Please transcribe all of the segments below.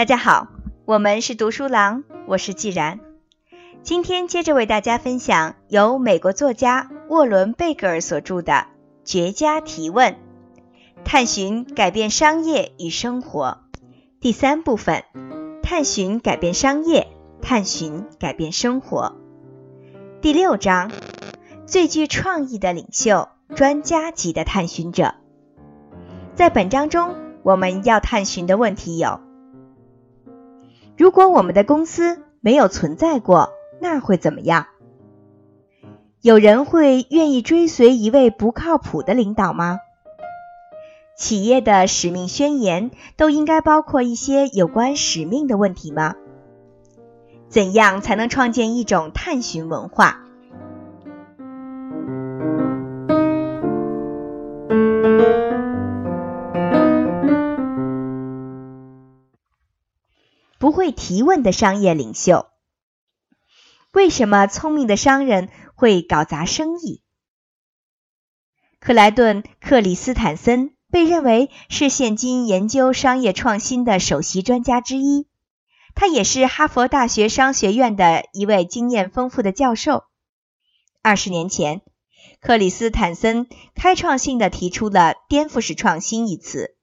大家好，我们是读书郎，我是既然。今天接着为大家分享由美国作家沃伦·贝格尔所著的《绝佳提问：探寻改变商业与生活》第三部分：探寻改变商业，探寻改变生活。第六章：最具创意的领袖，专家级的探寻者。在本章中，我们要探寻的问题有。如果我们的公司没有存在过，那会怎么样？有人会愿意追随一位不靠谱的领导吗？企业的使命宣言都应该包括一些有关使命的问题吗？怎样才能创建一种探寻文化？不会提问的商业领袖。为什么聪明的商人会搞砸生意？克莱顿·克里斯坦森被认为是现今研究商业创新的首席专家之一，他也是哈佛大学商学院的一位经验丰富的教授。二十年前，克里斯坦森开创性的提出了“颠覆式创新”一词，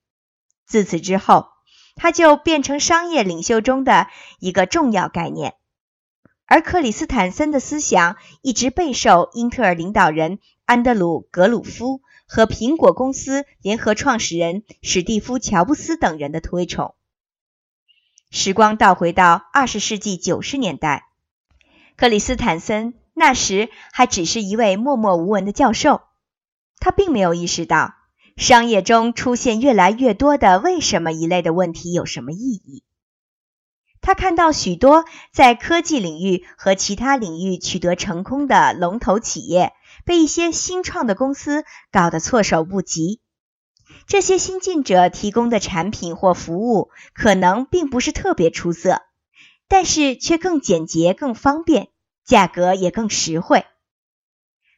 自此之后。他就变成商业领袖中的一个重要概念，而克里斯坦森的思想一直备受英特尔领导人安德鲁·格鲁夫和苹果公司联合创始人史蒂夫·乔布斯等人的推崇。时光倒回到二十世纪九十年代，克里斯坦森那时还只是一位默默无闻的教授，他并没有意识到。商业中出现越来越多的“为什么”一类的问题有什么意义？他看到许多在科技领域和其他领域取得成功的龙头企业，被一些新创的公司搞得措手不及。这些新进者提供的产品或服务可能并不是特别出色，但是却更简洁、更方便，价格也更实惠。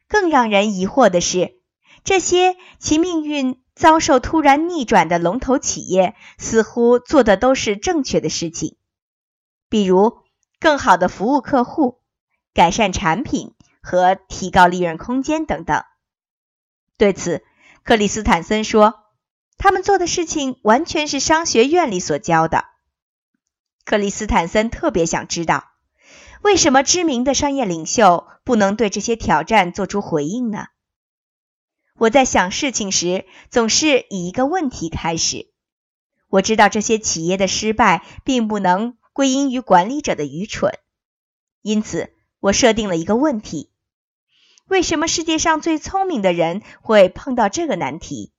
更让人疑惑的是。这些其命运遭受突然逆转的龙头企业，似乎做的都是正确的事情，比如更好的服务客户、改善产品和提高利润空间等等。对此，克里斯坦森说：“他们做的事情完全是商学院里所教的。”克里斯坦森特别想知道，为什么知名的商业领袖不能对这些挑战做出回应呢？我在想事情时，总是以一个问题开始。我知道这些企业的失败并不能归因于管理者的愚蠢，因此我设定了一个问题：为什么世界上最聪明的人会碰到这个难题？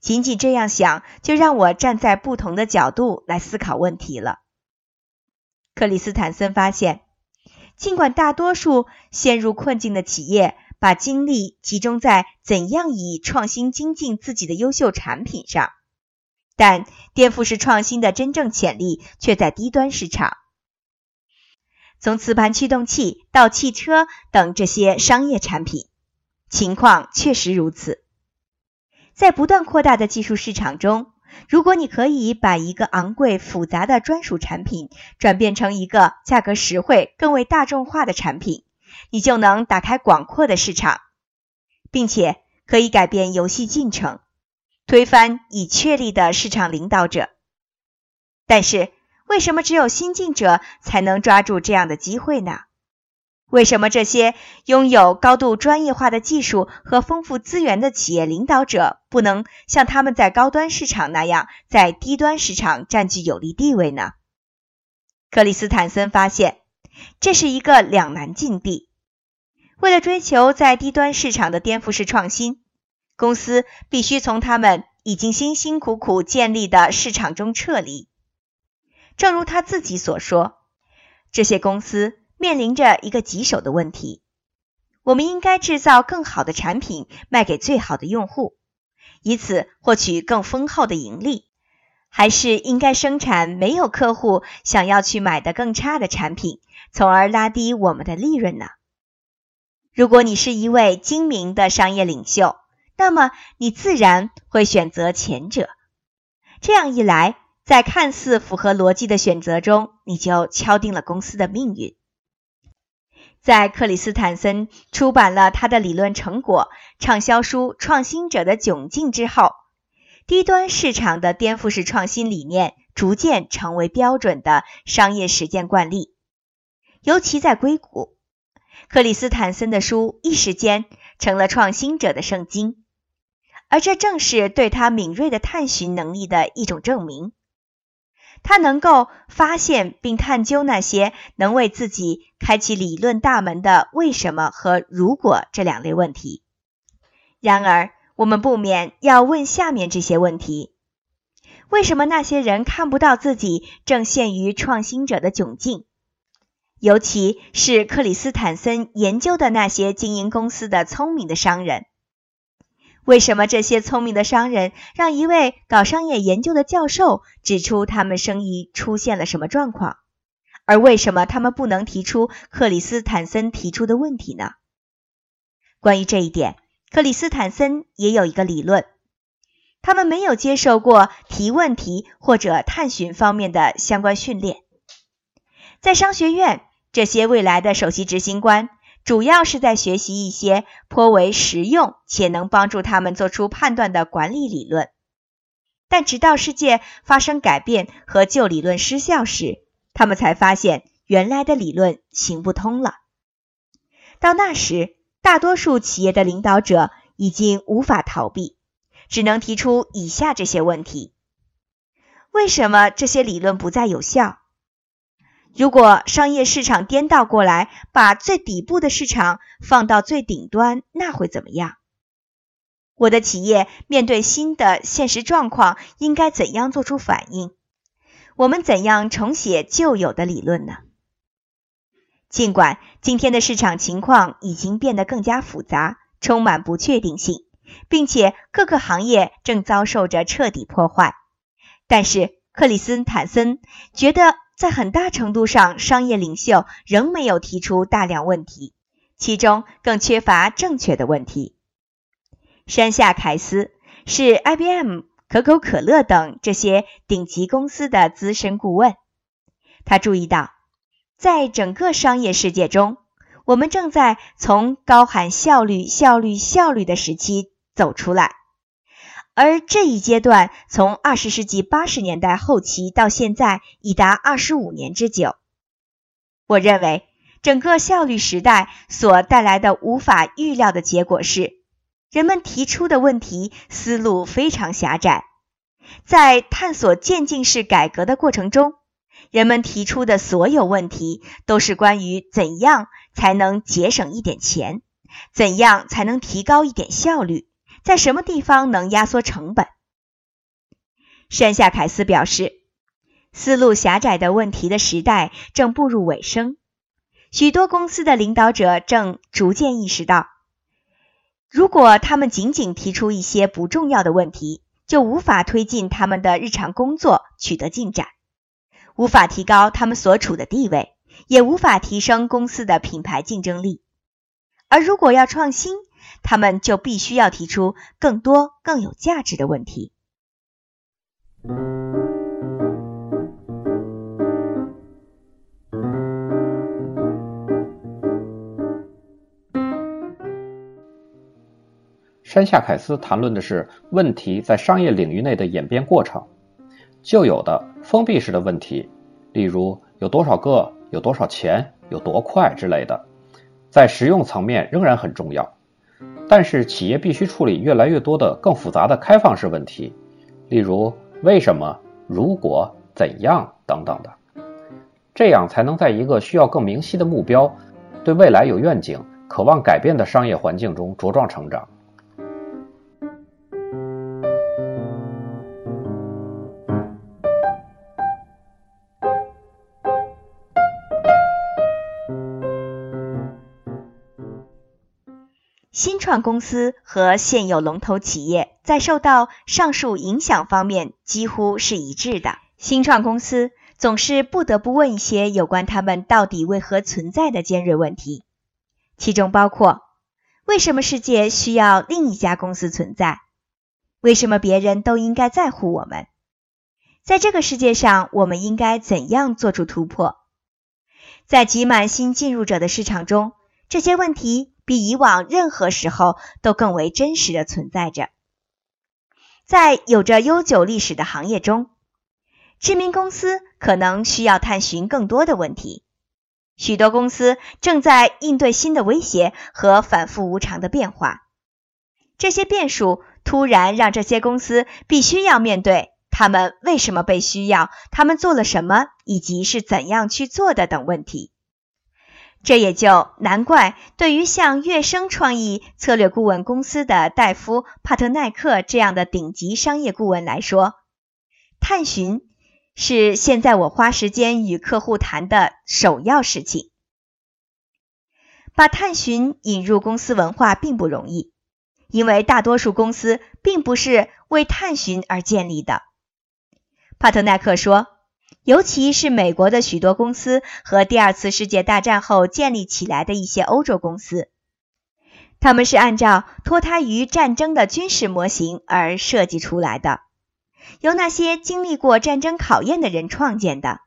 仅仅这样想，就让我站在不同的角度来思考问题了。克里斯坦森发现，尽管大多数陷入困境的企业，把精力集中在怎样以创新精进自己的优秀产品上，但颠覆式创新的真正潜力却在低端市场。从磁盘驱动器到汽车等这些商业产品，情况确实如此。在不断扩大的技术市场中，如果你可以把一个昂贵复杂的专属产品转变成一个价格实惠、更为大众化的产品，你就能打开广阔的市场，并且可以改变游戏进程，推翻已确立的市场领导者。但是，为什么只有新进者才能抓住这样的机会呢？为什么这些拥有高度专业化的技术和丰富资源的企业领导者不能像他们在高端市场那样在低端市场占据有利地位呢？克里斯坦森发现。这是一个两难境地。为了追求在低端市场的颠覆式创新，公司必须从他们已经辛辛苦苦建立的市场中撤离。正如他自己所说，这些公司面临着一个棘手的问题：我们应该制造更好的产品，卖给最好的用户，以此获取更丰厚的盈利，还是应该生产没有客户想要去买的更差的产品？从而拉低我们的利润呢？如果你是一位精明的商业领袖，那么你自然会选择前者。这样一来，在看似符合逻辑的选择中，你就敲定了公司的命运。在克里斯坦森出版了他的理论成果畅销书《创新者的窘境》之后，低端市场的颠覆式创新理念逐渐成为标准的商业实践惯例，尤其在硅谷，克里斯坦森的书一时间成了创新者的圣经，而这正是对他敏锐的探寻能力的一种证明。他能够发现并探究那些能为自己开启理论大门的“为什么”和“如果”这两类问题。然而，我们不免要问下面这些问题：为什么那些人看不到自己正陷于创新者的窘境？尤其是克里斯坦森研究的那些经营公司的聪明的商人。为什么这些聪明的商人让一位搞商业研究的教授指出他们生意出现了什么状况？而为什么他们不能提出克里斯坦森提出的问题呢？关于这一点，克里斯坦森也有一个理论：他们没有接受过提问题或者探寻方面的相关训练。在商学院，这些未来的首席执行官。主要是在学习一些颇为实用且能帮助他们做出判断的管理理论，但直到世界发生改变和旧理论失效时，他们才发现原来的理论行不通了。到那时，大多数企业的领导者已经无法逃避，只能提出以下这些问题：为什么这些理论不再有效？如果商业市场颠倒过来，把最底部的市场放到最顶端，那会怎么样？我的企业面对新的现实状况，应该怎样做出反应？我们怎样重写旧有的理论呢？尽管今天的市场情况已经变得更加复杂，充满不确定性，并且各个行业正遭受着彻底破坏，但是克里斯坦森觉得。在很大程度上，商业领袖仍没有提出大量问题，其中更缺乏正确的问题。山下凯斯是 IBM、可口可乐等这些顶级公司的资深顾问，他注意到，在整个商业世界中，我们正在从高喊效率、效率、效率的时期走出来。而这一阶段从二十世纪八十年代后期到现在已达二十五年之久。我认为，整个效率时代所带来的无法预料的结果是，人们提出的问题思路非常狭窄。在探索渐进式改革的过程中，人们提出的所有问题都是关于怎样才能节省一点钱，怎样才能提高一点效率。在什么地方能压缩成本？山下凯斯表示，思路狭窄的问题的时代正步入尾声。许多公司的领导者正逐渐意识到，如果他们仅仅提出一些不重要的问题，就无法推进他们的日常工作取得进展，无法提高他们所处的地位，也无法提升公司的品牌竞争力。而如果要创新，他们就必须要提出更多更有价值的问题。山下凯斯谈论的是问题在商业领域内的演变过程。旧有的封闭式的问题，例如有多少个、有多少钱、有多快之类的，在实用层面仍然很重要。但是，企业必须处理越来越多的更复杂的开放式问题，例如为什么、如果、怎样等等的，这样才能在一个需要更明晰的目标、对未来有愿景、渴望改变的商业环境中茁壮成长。创公司和现有龙头企业在受到上述影响方面几乎是一致的。新创公司总是不得不问一些有关他们到底为何存在的尖锐问题，其中包括：为什么世界需要另一家公司存在？为什么别人都应该在乎我们？在这个世界上，我们应该怎样做出突破？在挤满新进入者的市场中，这些问题比以往任何时候都更为真实的存在着。在有着悠久历史的行业中，知名公司可能需要探寻更多的问题。许多公司正在应对新的威胁和反复无常的变化。这些变数突然让这些公司必须要面对。他们为什么被需要？他们做了什么，以及是怎样去做的等问题。这也就难怪，对于像悦生创意策略顾问公司的戴夫·帕特奈克这样的顶级商业顾问来说，探寻是现在我花时间与客户谈的首要事情。把探寻引入公司文化并不容易，因为大多数公司并不是为探寻而建立的。帕特奈克说：“尤其是美国的许多公司和第二次世界大战后建立起来的一些欧洲公司，他们是按照脱胎于战争的军事模型而设计出来的，由那些经历过战争考验的人创建的。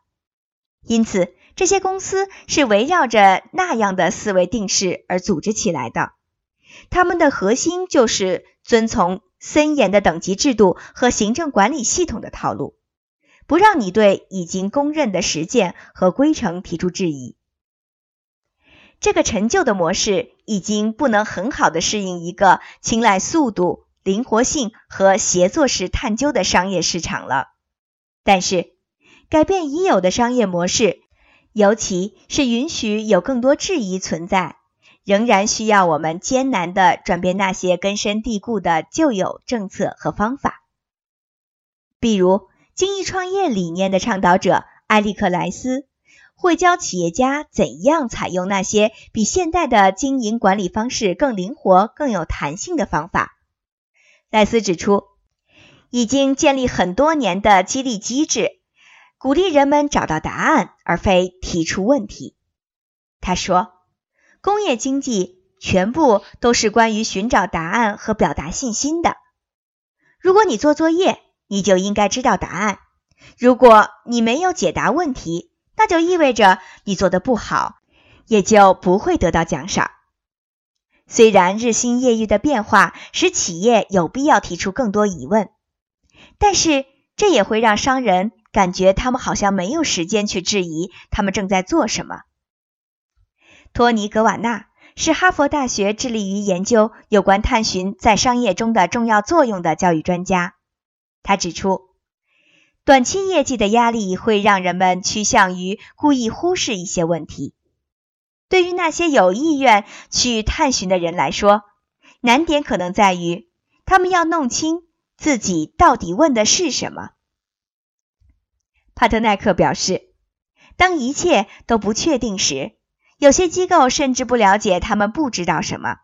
因此，这些公司是围绕着那样的思维定式而组织起来的。他们的核心就是遵从森严的等级制度和行政管理系统的套路。”不让你对已经公认的实践和规程提出质疑。这个陈旧的模式已经不能很好的适应一个青睐速度、灵活性和协作式探究的商业市场了。但是，改变已有的商业模式，尤其是允许有更多质疑存在，仍然需要我们艰难地转变那些根深蒂固的旧有政策和方法，比如。精益创业理念的倡导者埃利克莱斯会教企业家怎样采用那些比现代的经营管理方式更灵活、更有弹性的方法。莱斯指出，已经建立很多年的激励机制，鼓励人们找到答案，而非提出问题。他说：“工业经济全部都是关于寻找答案和表达信心的。如果你做作业，你就应该知道答案。如果你没有解答问题，那就意味着你做的不好，也就不会得到奖赏。虽然日新月异的变化使企业有必要提出更多疑问，但是这也会让商人感觉他们好像没有时间去质疑他们正在做什么。托尼·格瓦纳是哈佛大学致力于研究有关探寻在商业中的重要作用的教育专家。他指出，短期业绩的压力会让人们趋向于故意忽视一些问题。对于那些有意愿去探寻的人来说，难点可能在于他们要弄清自己到底问的是什么。帕特奈克表示，当一切都不确定时，有些机构甚至不了解他们不知道什么。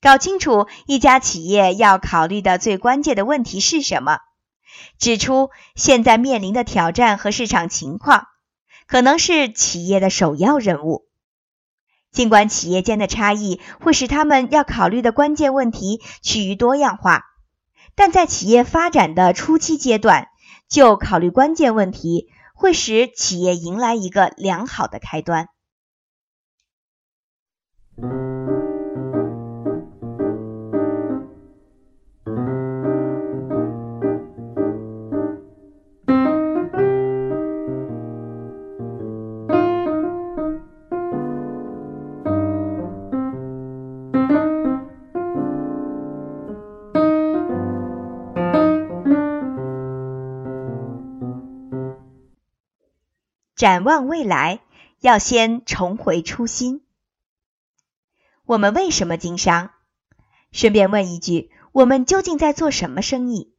搞清楚一家企业要考虑的最关键的问题是什么，指出现在面临的挑战和市场情况，可能是企业的首要任务。尽管企业间的差异会使他们要考虑的关键问题趋于多样化，但在企业发展的初期阶段就考虑关键问题，会使企业迎来一个良好的开端。展望未来，要先重回初心。我们为什么经商？顺便问一句：我们究竟在做什么生意？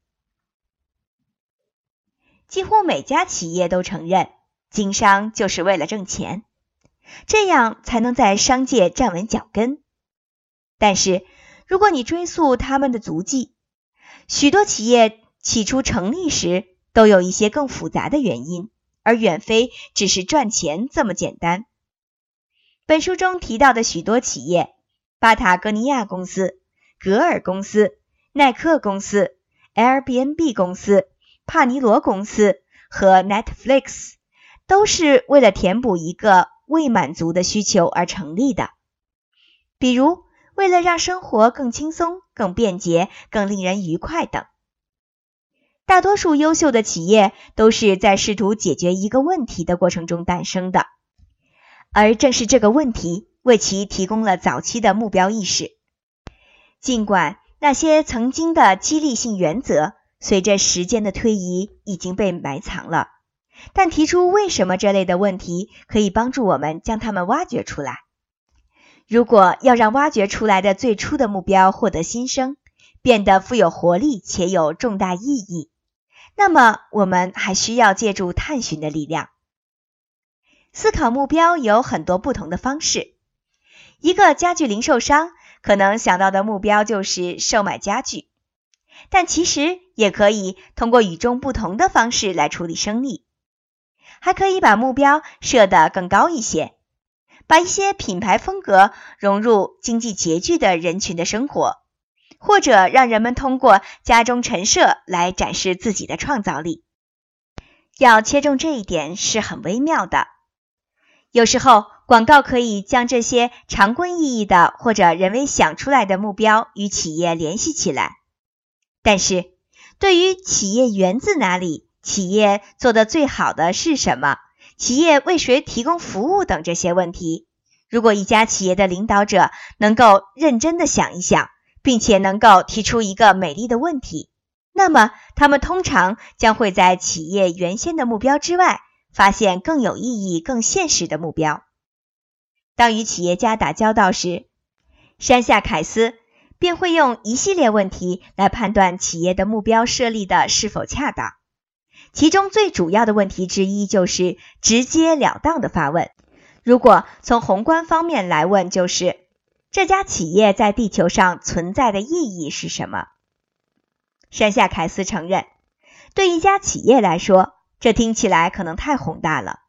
几乎每家企业都承认，经商就是为了挣钱，这样才能在商界站稳脚跟。但是，如果你追溯他们的足迹，许多企业起初成立时都有一些更复杂的原因。而远非只是赚钱这么简单。本书中提到的许多企业，巴塔哥尼亚公司、格尔公司、耐克公司、Airbnb 公司、帕尼罗公司和 Netflix 都是为了填补一个未满足的需求而成立的，比如为了让生活更轻松、更便捷、更令人愉快等。大多数优秀的企业都是在试图解决一个问题的过程中诞生的，而正是这个问题为其提供了早期的目标意识。尽管那些曾经的激励性原则随着时间的推移已经被埋藏了，但提出为什么这类的问题可以帮助我们将它们挖掘出来。如果要让挖掘出来的最初的目标获得新生，变得富有活力且有重大意义。那么，我们还需要借助探寻的力量。思考目标有很多不同的方式。一个家具零售商可能想到的目标就是售卖家具，但其实也可以通过与众不同的方式来处理生意。还可以把目标设得更高一些，把一些品牌风格融入经济拮据的人群的生活。或者让人们通过家中陈设来展示自己的创造力，要切中这一点是很微妙的。有时候，广告可以将这些常规意义的或者人为想出来的目标与企业联系起来。但是，对于企业源自哪里、企业做的最好的是什么、企业为谁提供服务等这些问题，如果一家企业的领导者能够认真的想一想。并且能够提出一个美丽的问题，那么他们通常将会在企业原先的目标之外，发现更有意义、更现实的目标。当与企业家打交道时，山下凯斯便会用一系列问题来判断企业的目标设立的是否恰当。其中最主要的问题之一就是直截了当的发问。如果从宏观方面来问，就是。这家企业在地球上存在的意义是什么？山下凯斯承认，对一家企业来说，这听起来可能太宏大了。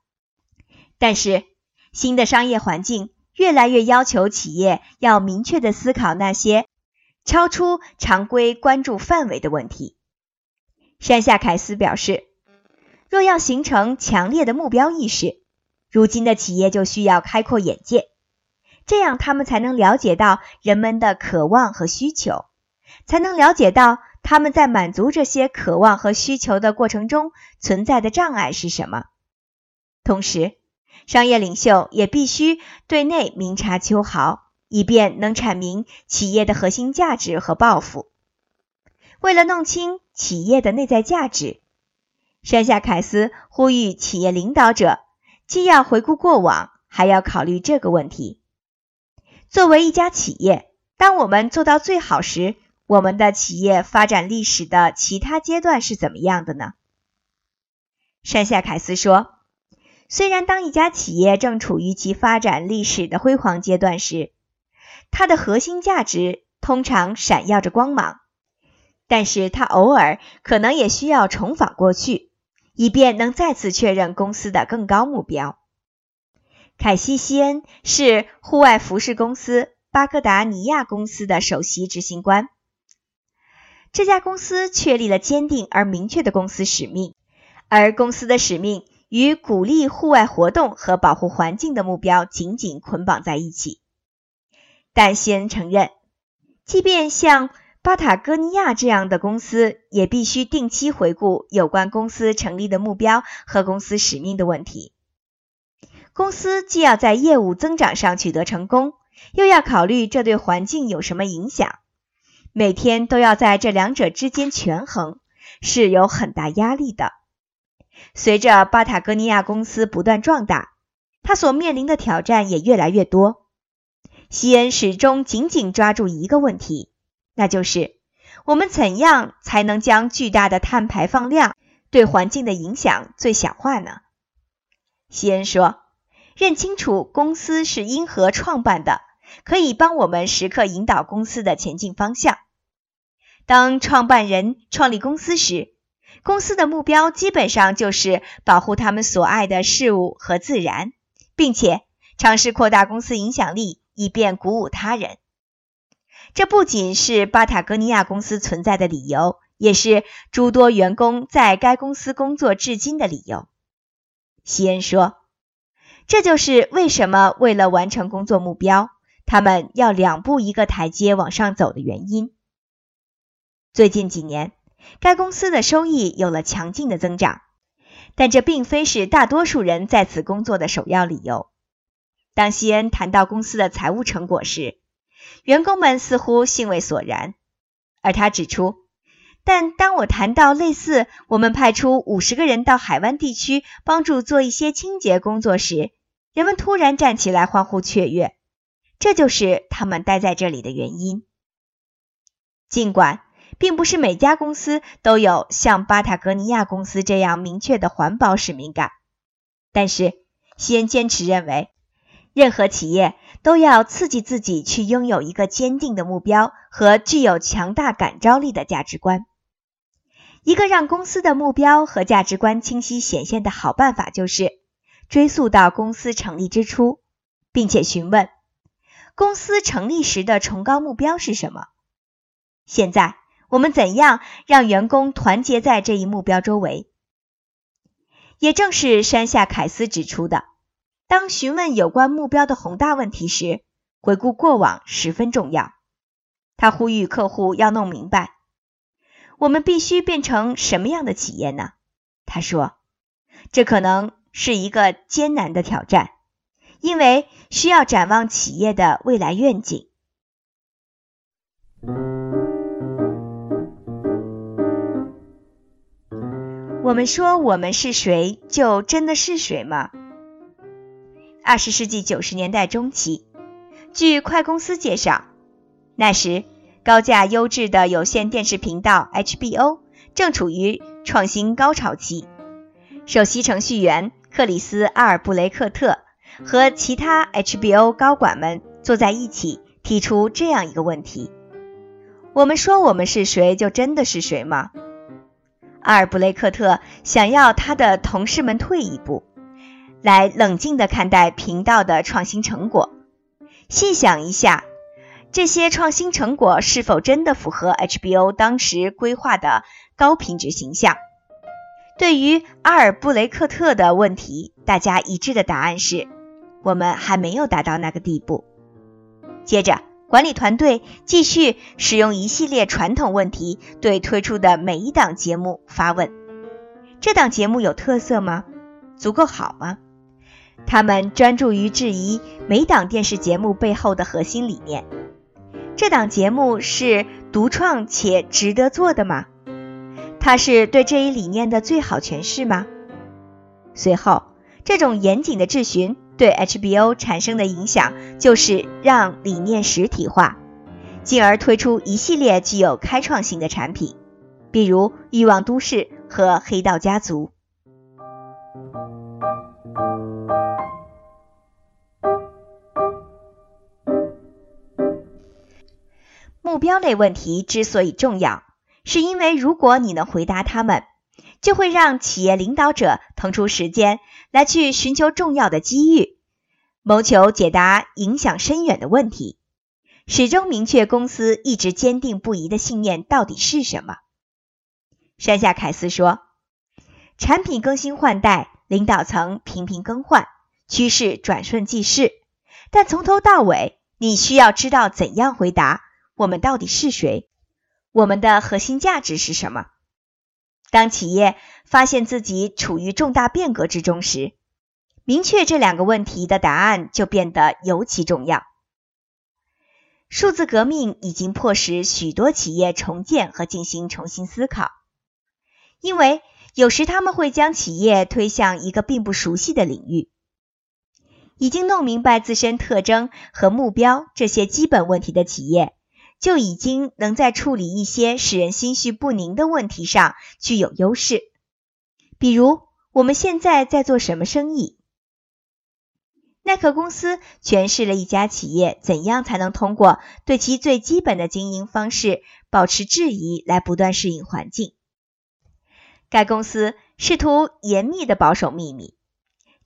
但是，新的商业环境越来越要求企业要明确的思考那些超出常规关注范围的问题。山下凯斯表示，若要形成强烈的目标意识，如今的企业就需要开阔眼界。这样，他们才能了解到人们的渴望和需求，才能了解到他们在满足这些渴望和需求的过程中存在的障碍是什么。同时，商业领袖也必须对内明察秋毫，以便能阐明企业的核心价值和抱负。为了弄清企业的内在价值，山下凯斯呼吁企业领导者既要回顾过往，还要考虑这个问题。作为一家企业，当我们做到最好时，我们的企业发展历史的其他阶段是怎么样的呢？山下凯斯说：“虽然当一家企业正处于其发展历史的辉煌阶段时，它的核心价值通常闪耀着光芒，但是它偶尔可能也需要重返过去，以便能再次确认公司的更高目标。”凯西·西恩是户外服饰公司巴格达尼亚公司的首席执行官。这家公司确立了坚定而明确的公司使命，而公司的使命与鼓励户外活动和保护环境的目标紧紧捆绑在一起。但西恩承认，即便像巴塔哥尼亚这样的公司，也必须定期回顾有关公司成立的目标和公司使命的问题。公司既要在业务增长上取得成功，又要考虑这对环境有什么影响，每天都要在这两者之间权衡，是有很大压力的。随着巴塔哥尼亚公司不断壮大，他所面临的挑战也越来越多。西恩始终紧紧抓住一个问题，那就是我们怎样才能将巨大的碳排放量对环境的影响最小化呢？西恩说。认清楚公司是因何创办的，可以帮我们时刻引导公司的前进方向。当创办人创立公司时，公司的目标基本上就是保护他们所爱的事物和自然，并且尝试扩大公司影响力，以便鼓舞他人。这不仅是巴塔哥尼亚公司存在的理由，也是诸多员工在该公司工作至今的理由。西恩说：“这就是为什么为了完成工作目标，他们要两步一个台阶往上走的原因。”最近几年，该公司的收益有了强劲的增长，但这并非是大多数人在此工作的首要理由。当西恩谈到公司的财务成果时，员工们似乎兴味索然，而他指出。但当我谈到类似我们派出五十个人到海湾地区帮助做一些清洁工作时，人们突然站起来欢呼雀跃。这就是他们待在这里的原因。尽管并不是每家公司都有像巴塔哥尼亚公司这样明确的环保使命感，但是西恩坚持认为，任何企业都要刺激自己去拥有一个坚定的目标和具有强大感召力的价值观。一个让公司的目标和价值观清晰显现的好办法，就是追溯到公司成立之初，并且询问公司成立时的崇高目标是什么。现在我们怎样让员工团结在这一目标周围？也正是山下凯斯指出的，当询问有关目标的宏大问题时，回顾过往十分重要。他呼吁客户要弄明白。我们必须变成什么样的企业呢？他说：“这可能是一个艰难的挑战，因为需要展望企业的未来愿景。”我们说我们是谁，就真的是谁吗？二十世纪九十年代中期，据快公司介绍，那时。高价优质的有线电视频道 HBO 正处于创新高潮期。首席程序员克里斯·阿尔布雷克特和其他 HBO 高管们坐在一起，提出这样一个问题：我们说我们是谁，就真的是谁吗？阿尔布雷克特想要他的同事们退一步，来冷静地看待频道的创新成果，细想一下。这些创新成果是否真的符合 HBO 当时规划的高品质形象？对于阿尔布雷克特的问题，大家一致的答案是：我们还没有达到那个地步。接着，管理团队继续使用一系列传统问题对推出的每一档节目发问：这档节目有特色吗？足够好吗？他们专注于质疑每档电视节目背后的核心理念。这档节目是独创且值得做的吗？它是对这一理念的最好诠释吗？随后，这种严谨的质询对 HBO 产生的影响就是让理念实体化，进而推出一系列具有开创性的产品，比如《欲望都市》和《黑道家族》。目标类问题之所以重要，是因为如果你能回答他们，就会让企业领导者腾出时间来去寻求重要的机遇，谋求解答影响深远的问题，始终明确公司一直坚定不移的信念到底是什么。山下凯斯说：“产品更新换代，领导层频频更换，趋势转瞬即逝，但从头到尾，你需要知道怎样回答。”我们到底是谁？我们的核心价值是什么？当企业发现自己处于重大变革之中时，明确这两个问题的答案就变得尤其重要。数字革命已经迫使许多企业重建和进行重新思考，因为有时他们会将企业推向一个并不熟悉的领域。已经弄明白自身特征和目标这些基本问题的企业。就已经能在处理一些使人心绪不宁的问题上具有优势，比如我们现在在做什么生意。耐克公司诠释了一家企业怎样才能通过对其最基本的经营方式保持质疑来不断适应环境。该公司试图严密的保守秘密，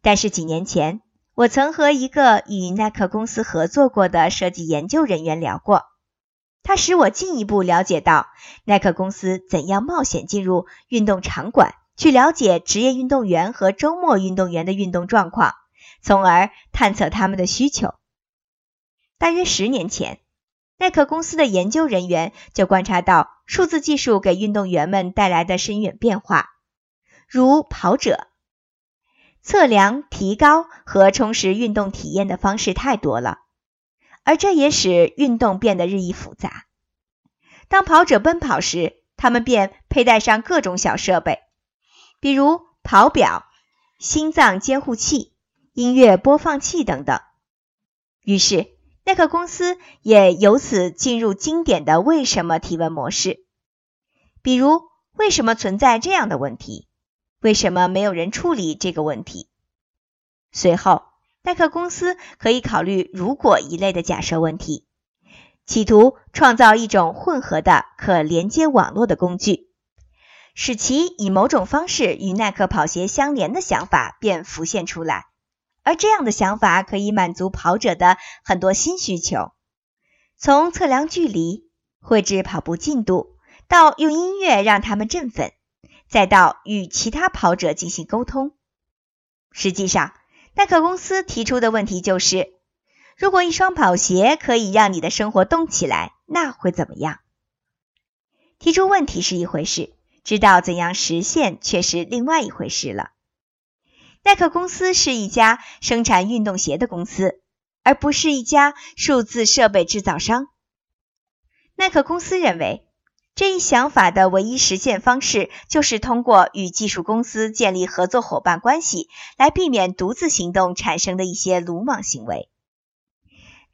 但是几年前我曾和一个与耐克公司合作过的设计研究人员聊过。它使我进一步了解到耐克公司怎样冒险进入运动场馆，去了解职业运动员和周末运动员的运动状况，从而探测他们的需求。大约十年前，耐克公司的研究人员就观察到数字技术给运动员们带来的深远变化，如跑者测量、提高和充实运动体验的方式太多了。而这也使运动变得日益复杂。当跑者奔跑时，他们便佩戴上各种小设备，比如跑表、心脏监护器、音乐播放器等等。于是，耐克公司也由此进入经典的“为什么”提问模式，比如：为什么存在这样的问题？为什么没有人处理这个问题？随后。耐克公司可以考虑“如果”一类的假设问题，企图创造一种混合的可连接网络的工具，使其以某种方式与耐克跑鞋相连的想法便浮现出来。而这样的想法可以满足跑者的很多新需求，从测量距离、绘制跑步进度，到用音乐让他们振奋，再到与其他跑者进行沟通。实际上，耐克公司提出的问题就是：如果一双跑鞋可以让你的生活动起来，那会怎么样？提出问题是一回事，知道怎样实现却是另外一回事了。耐克公司是一家生产运动鞋的公司，而不是一家数字设备制造商。耐克公司认为。这一想法的唯一实现方式，就是通过与技术公司建立合作伙伴关系，来避免独自行动产生的一些鲁莽行为。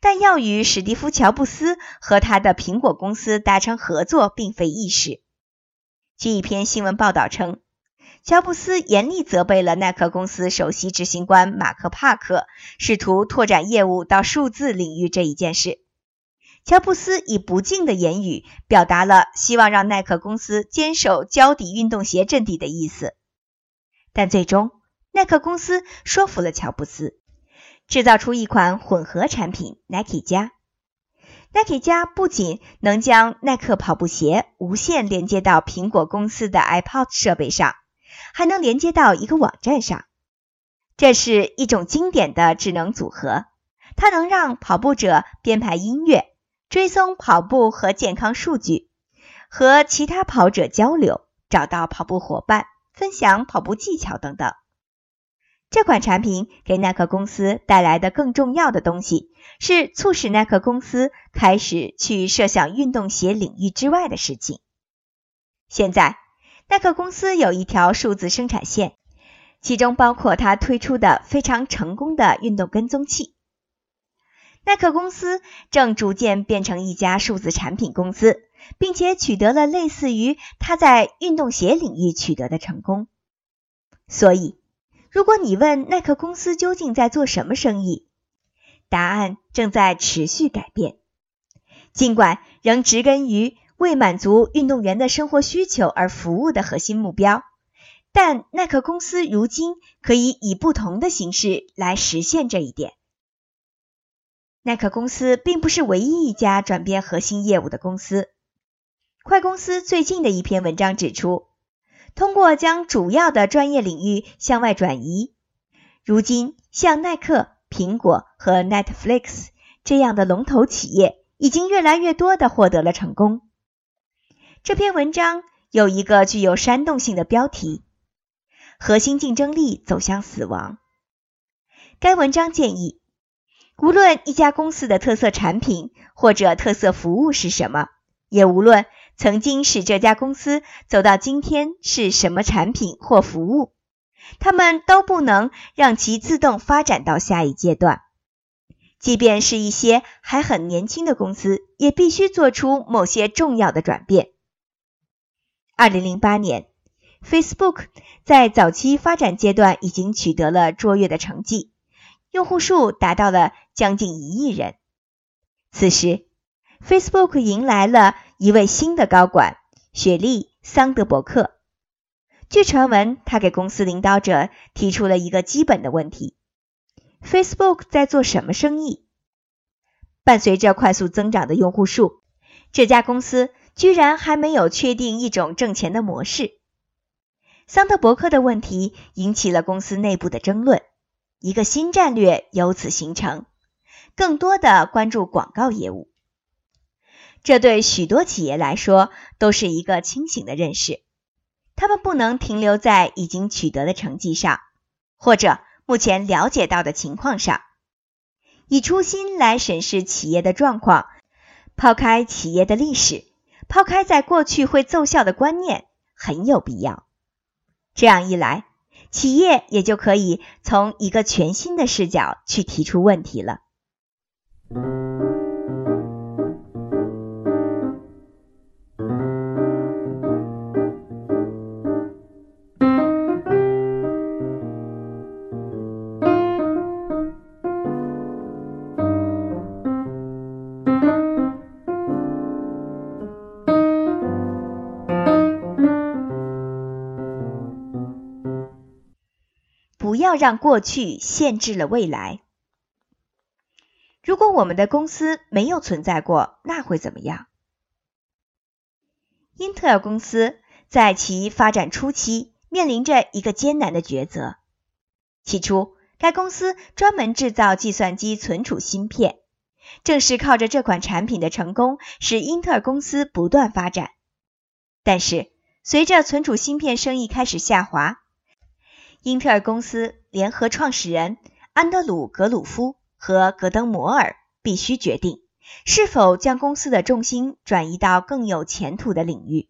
但要与史蒂夫·乔布斯和他的苹果公司达成合作，并非易事。据一篇新闻报道称，乔布斯严厉责备了耐克公司首席执行官马克·帕克，试图拓展业务到数字领域这一件事。乔布斯以不敬的言语表达了希望让耐克公司坚守胶底运动鞋阵地的意思，但最终耐克公司说服了乔布斯，制造出一款混合产品 Nike 加。Nike 加不仅能将耐克跑步鞋无线连接到苹果公司的 iPod 设备上，还能连接到一个网站上。这是一种经典的智能组合，它能让跑步者编排音乐。追踪跑步和健康数据，和其他跑者交流，找到跑步伙伴，分享跑步技巧等等。这款产品给耐克公司带来的更重要的东西，是促使耐克公司开始去设想运动鞋领域之外的事情。现在，耐克公司有一条数字生产线，其中包括它推出的非常成功的运动跟踪器。耐克公司正逐渐变成一家数字产品公司，并且取得了类似于它在运动鞋领域取得的成功。所以，如果你问耐克公司究竟在做什么生意，答案正在持续改变。尽管仍植根于为满足运动员的生活需求而服务的核心目标，但耐克公司如今可以以不同的形式来实现这一点。耐克公司并不是唯一一家转变核心业务的公司。快公司最近的一篇文章指出，通过将主要的专业领域向外转移，如今像耐克、苹果和 Netflix 这样的龙头企业已经越来越多的获得了成功。这篇文章有一个具有煽动性的标题：“核心竞争力走向死亡。”该文章建议。无论一家公司的特色产品或者特色服务是什么，也无论曾经使这家公司走到今天是什么产品或服务，他们都不能让其自动发展到下一阶段。即便是一些还很年轻的公司，也必须做出某些重要的转变。二零零八年，Facebook 在早期发展阶段已经取得了卓越的成绩。用户数达到了将近一亿人。此时，Facebook 迎来了一位新的高管——雪莉·桑德伯克。据传闻，他给公司领导者提出了一个基本的问题：Facebook 在做什么生意？伴随着快速增长的用户数，这家公司居然还没有确定一种挣钱的模式。桑德伯克的问题引起了公司内部的争论，一个新战略由此形成，更多的关注广告业务。这对许多企业来说都是一个清醒的认识，他们不能停留在已经取得的成绩上，或者目前了解到的情况上，以初心来审视企业的状况。抛开企业的历史，抛开在过去会奏效的观念，很有必要。这样一来，企业也就可以从一个全新的视角去提出问题了。不要让过去限制了未来。如果我们的公司没有存在过，那会怎么样？英特尔公司在其发展初期面临着一个艰难的抉择。起初，该公司专门制造计算机存储芯片，正是靠着这款产品的成功，使英特尔公司不断发展。但是，随着存储芯片生意开始下滑，英特尔公司联合创始人安德鲁·格鲁夫和格登·摩尔必须决定是否将公司的重心转移到更有前途的领域。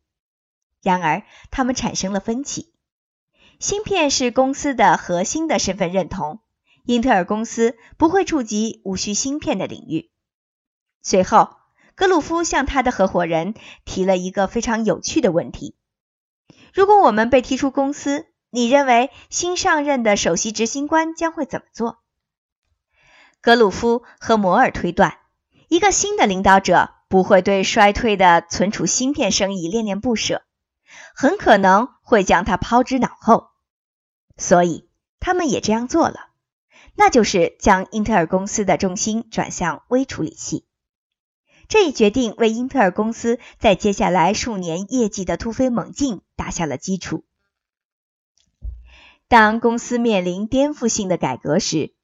然而，他们产生了分歧。芯片是公司的核心的身份认同，英特尔公司不会触及无需芯片的领域。随后，格鲁夫向他的合伙人提了一个非常有趣的问题：如果我们被踢出公司，你认为新上任的首席执行官将会怎么做？格鲁夫和摩尔推断，一个新的领导者不会对衰退的存储芯片生意恋恋不舍，很可能会将它抛之脑后。所以他们也这样做了，那就是将英特尔公司的重心转向微处理器。这一决定为英特尔公司在接下来数年业绩的突飞猛进打下了基础。当公司面临颠覆性的改革时，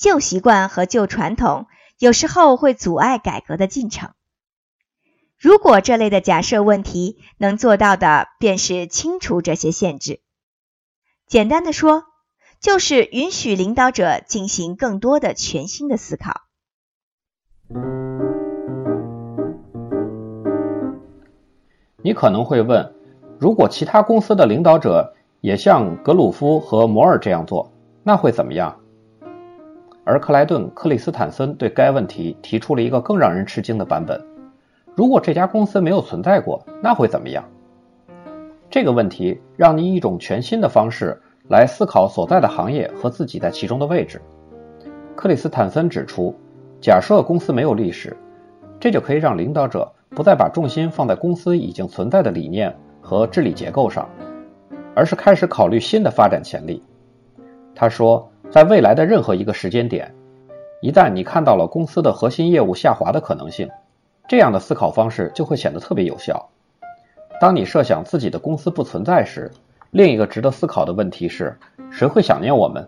旧习惯和旧传统有时候会阻碍改革的进程。如果这类的假设问题能做到的，便是清除这些限制。简单的说，就是允许领导者进行更多的全新的思考。你可能会问，如果其他公司的领导者？也像格鲁夫和摩尔这样做，那会怎么样？而克莱顿·克里斯坦森对该问题提出了一个更让人吃惊的版本：如果这家公司没有存在过，那会怎么样？这个问题让你以一种全新的方式来思考所在的行业和自己在其中的位置。克里斯坦森指出，假设公司没有历史，这就可以让领导者不再把重心放在公司已经存在的理念和治理结构上。而是开始考虑新的发展潜力。他说，在未来的任何一个时间点，一旦你看到了公司的核心业务下滑的可能性，这样的思考方式就会显得特别有效。当你设想自己的公司不存在时，另一个值得思考的问题是：谁会想念我们？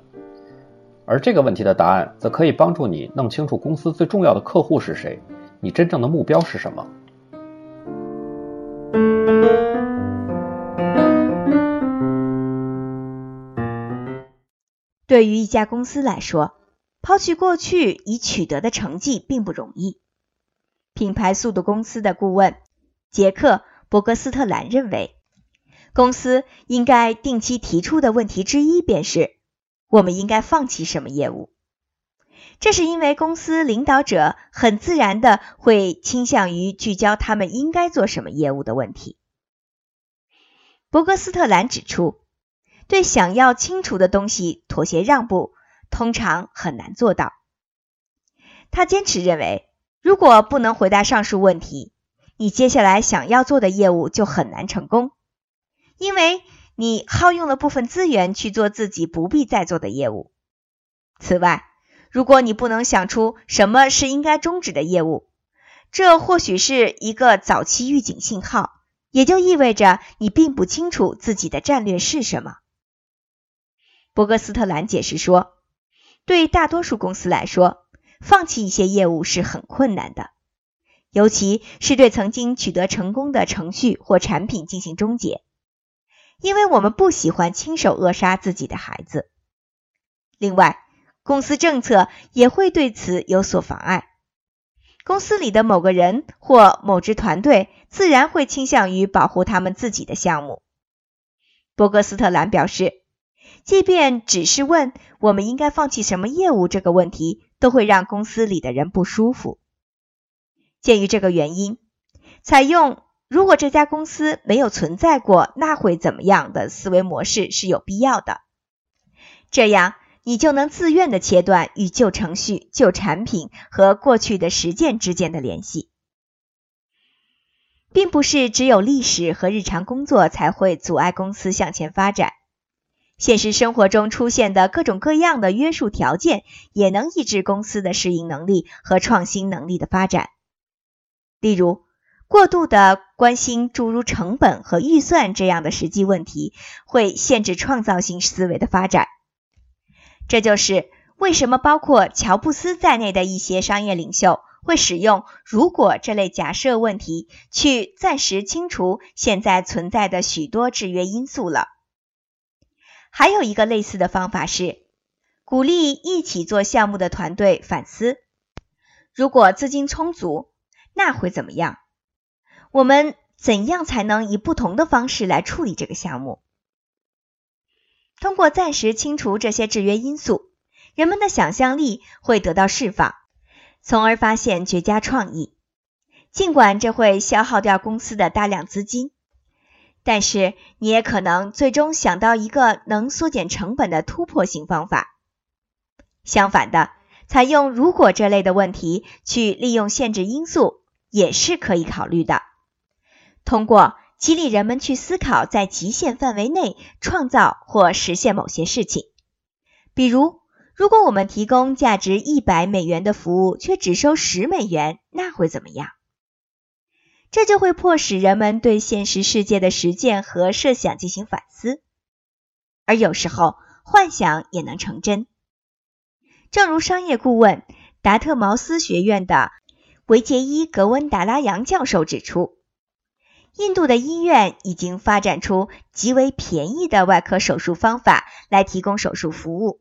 而这个问题的答案则可以帮助你弄清楚公司最重要的客户是谁，你真正的目标是什么。对于一家公司来说，抛去过去已取得的成绩并不容易。品牌速度公司的顾问杰克·伯格斯特兰认为，公司应该定期提出的问题之一便是：我们应该放弃什么业务？这是因为公司领导者很自然的会倾向于聚焦他们应该做什么业务的问题。伯格斯特兰指出。对想要清除的东西妥协让步，通常很难做到。他坚持认为，如果不能回答上述问题，你接下来想要做的业务就很难成功，因为你耗用了部分资源去做自己不必再做的业务。此外，如果你不能想出什么是应该终止的业务，这或许是一个早期预警信号，也就意味着你并不清楚自己的战略是什么。博格斯特兰解释说，对大多数公司来说，放弃一些业务是很困难的，尤其是对曾经取得成功的程序或产品进行终结，因为我们不喜欢亲手扼杀自己的孩子。另外，公司政策也会对此有所妨碍。公司里的某个人或某支团队自然会倾向于保护他们自己的项目。博格斯特兰表示，即便只是问我们应该放弃什么业务这个问题，都会让公司里的人不舒服。鉴于这个原因，采用“如果这家公司没有存在过，那会怎么样的”思维模式是有必要的。这样。你就能自愿的切断与旧程序、旧产品和过去的实践之间的联系，并不是只有历史和日常工作才会阻碍公司向前发展。现实生活中出现的各种各样的约束条件，也能抑制公司的适应能力和创新能力的发展。例如，过度的关心诸如成本和预算这样的实际问题，会限制创造性思维的发展。这就是为什么包括乔布斯在内的一些商业领袖会使用“如果”这类假设问题去暂时清除现在存在的许多制约因素了。还有一个类似的方法是鼓励一起做项目的团队反思：如果资金充足，那会怎么样？我们怎样才能以不同的方式来处理这个项目？通过暂时清除这些制约因素，人们的想象力会得到释放，从而发现绝佳创意。尽管这会消耗掉公司的大量资金，但是你也可能最终想到一个能缩减成本的突破性方法。相反的，采用“如果”这类的问题去利用限制因素也是可以考虑的。通过。激励人们去思考，在极限范围内创造或实现某些事情。比如，如果我们提供价值一百美元的服务，却只收十美元，那会怎么样？这就会迫使人们对现实世界的实践和设想进行反思。而有时候，幻想也能成真。正如商业顾问达特茅斯学院的维杰伊·格温达拉扬教授指出。印度的医院已经发展出极为便宜的外科手术方法来提供手术服务，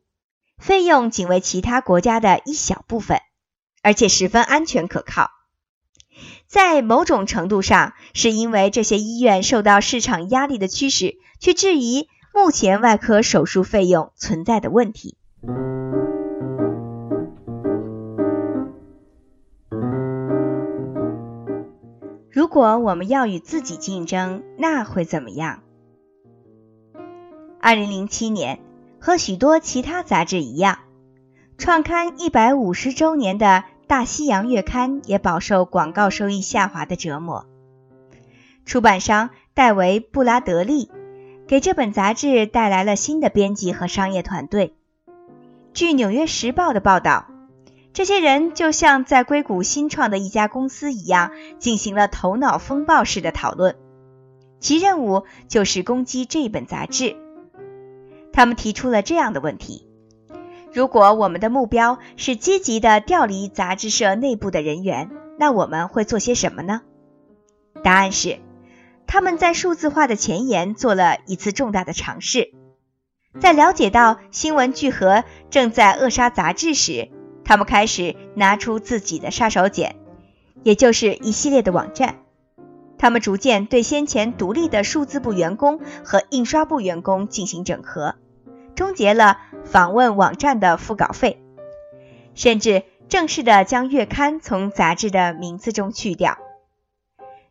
费用仅为其他国家的一小部分，而且十分安全可靠。在某种程度上，是因为这些医院受到市场压力的驱使，去质疑目前外科手术费用存在的问题。如果我们要与自己竞争，那会怎么样？二零零七年，和许多其他杂志一样，创刊一百五十周年的《大西洋月刊》也饱受广告收益下滑的折磨。出版商戴维·布拉德利给这本杂志带来了新的编辑和商业团队。据《纽约时报》的报道。这些人就像在硅谷新创的一家公司一样，进行了头脑风暴式的讨论，其任务就是攻击这本杂志。他们提出了这样的问题：如果我们的目标是积极的调离杂志社内部的人员，那我们会做些什么呢？答案是，他们在数字化的前沿做了一次重大的尝试。在了解到新闻聚合正在扼杀杂志时，他们开始拿出自己的杀手锏，也就是一系列的网站。他们逐渐对先前独立的数字部员工和印刷部员工进行整合，终结了访问网站的付稿费，甚至正式的将月刊从杂志的名字中去掉。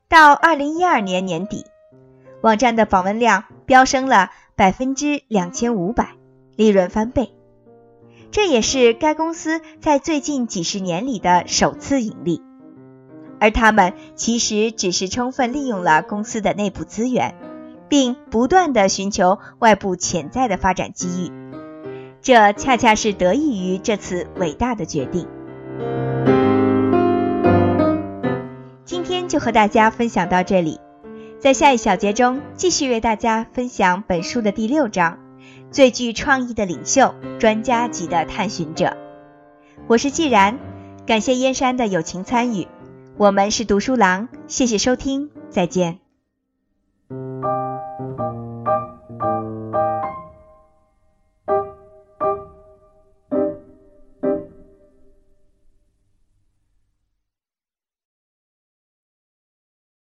到二零一二年年底，网站的访问量飙升了百分之两千五百，利润翻倍。这也是该公司在最近几十年里的首次盈利，而他们其实只是充分利用了公司的内部资源，并不断的寻求外部潜在的发展机遇。这恰恰是得益于这次伟大的决定。今天就和大家分享到这里，在下一小节中继续为大家分享本书的第六章：最具创意的领袖，专家级的探寻者。我是既然，感谢燕山的友情参与。我们是读书郎，谢谢收听，再见。